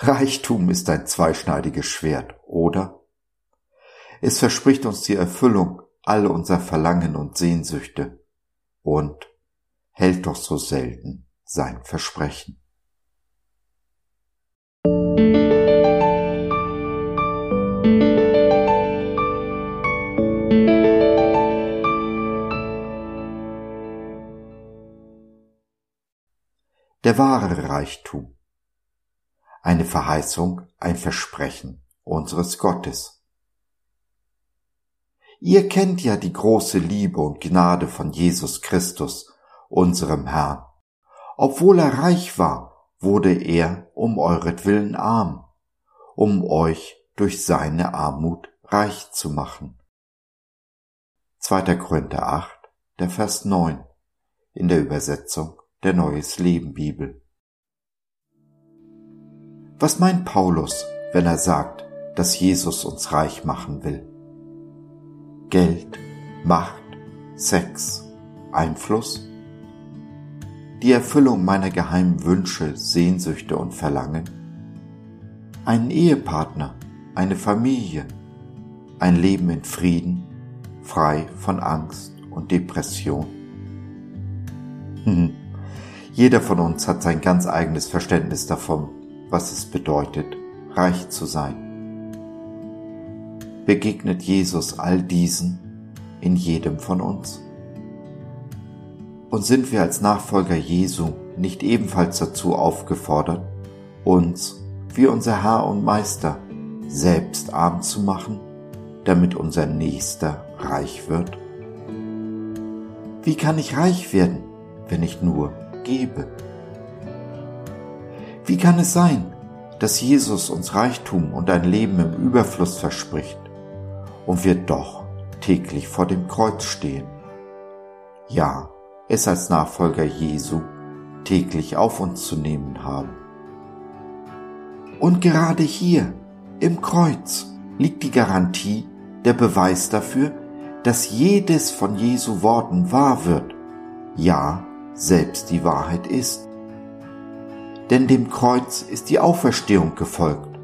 Reichtum ist ein zweischneidiges Schwert, oder? Es verspricht uns die Erfüllung all unser Verlangen und Sehnsüchte und hält doch so selten sein Versprechen. Der wahre Reichtum. Eine Verheißung, ein Versprechen unseres Gottes. Ihr kennt ja die große Liebe und Gnade von Jesus Christus, unserem Herrn. Obwohl er reich war, wurde er um euretwillen arm, um euch durch seine Armut reich zu machen. 2. Korinther 8, der Vers 9 in der Übersetzung der Neues Leben Bibel. Was meint Paulus, wenn er sagt, dass Jesus uns reich machen will? Geld, Macht, Sex, Einfluss? Die Erfüllung meiner geheimen Wünsche, Sehnsüchte und Verlangen? Einen Ehepartner, eine Familie, ein Leben in Frieden, frei von Angst und Depression? Hm. Jeder von uns hat sein ganz eigenes Verständnis davon, was es bedeutet, reich zu sein begegnet Jesus all diesen in jedem von uns? Und sind wir als Nachfolger Jesu nicht ebenfalls dazu aufgefordert, uns, wie unser Herr und Meister, selbst arm zu machen, damit unser Nächster reich wird? Wie kann ich reich werden, wenn ich nur gebe? Wie kann es sein, dass Jesus uns Reichtum und ein Leben im Überfluss verspricht, und wir doch täglich vor dem Kreuz stehen. Ja, es als Nachfolger Jesu täglich auf uns zu nehmen haben. Und gerade hier, im Kreuz, liegt die Garantie, der Beweis dafür, dass jedes von Jesu Worten wahr wird, ja, selbst die Wahrheit ist. Denn dem Kreuz ist die Auferstehung gefolgt,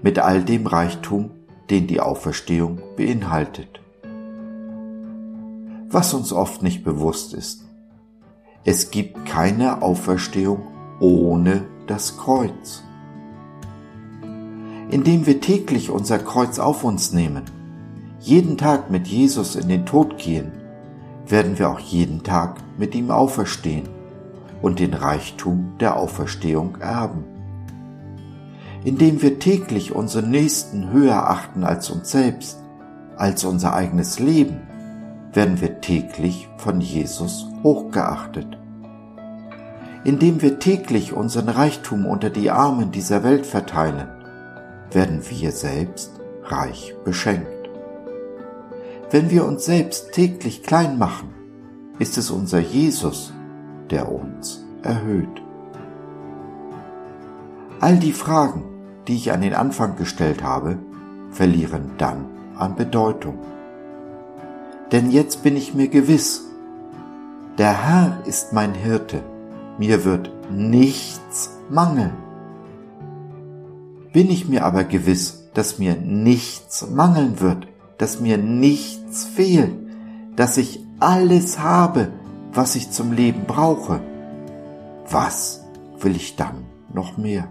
mit all dem Reichtum, den die Auferstehung beinhaltet. Was uns oft nicht bewusst ist. Es gibt keine Auferstehung ohne das Kreuz. Indem wir täglich unser Kreuz auf uns nehmen, jeden Tag mit Jesus in den Tod gehen, werden wir auch jeden Tag mit ihm auferstehen und den Reichtum der Auferstehung erben indem wir täglich unseren Nächsten höher achten als uns selbst, als unser eigenes Leben, werden wir täglich von Jesus hochgeachtet. Indem wir täglich unseren Reichtum unter die Armen dieser Welt verteilen, werden wir selbst reich beschenkt. Wenn wir uns selbst täglich klein machen, ist es unser Jesus, der uns erhöht. All die Fragen, die ich an den Anfang gestellt habe, verlieren dann an Bedeutung. Denn jetzt bin ich mir gewiss, der Herr ist mein Hirte, mir wird nichts mangeln. Bin ich mir aber gewiss, dass mir nichts mangeln wird, dass mir nichts fehlt, dass ich alles habe, was ich zum Leben brauche, was will ich dann noch mehr?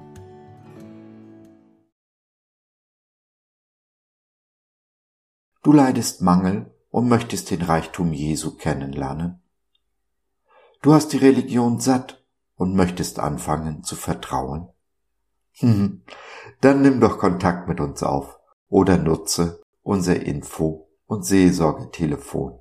Du leidest Mangel und möchtest den Reichtum Jesu kennenlernen. Du hast die Religion satt und möchtest anfangen zu vertrauen. Hm, dann nimm doch Kontakt mit uns auf oder nutze unser Info- und Seelsorgetelefon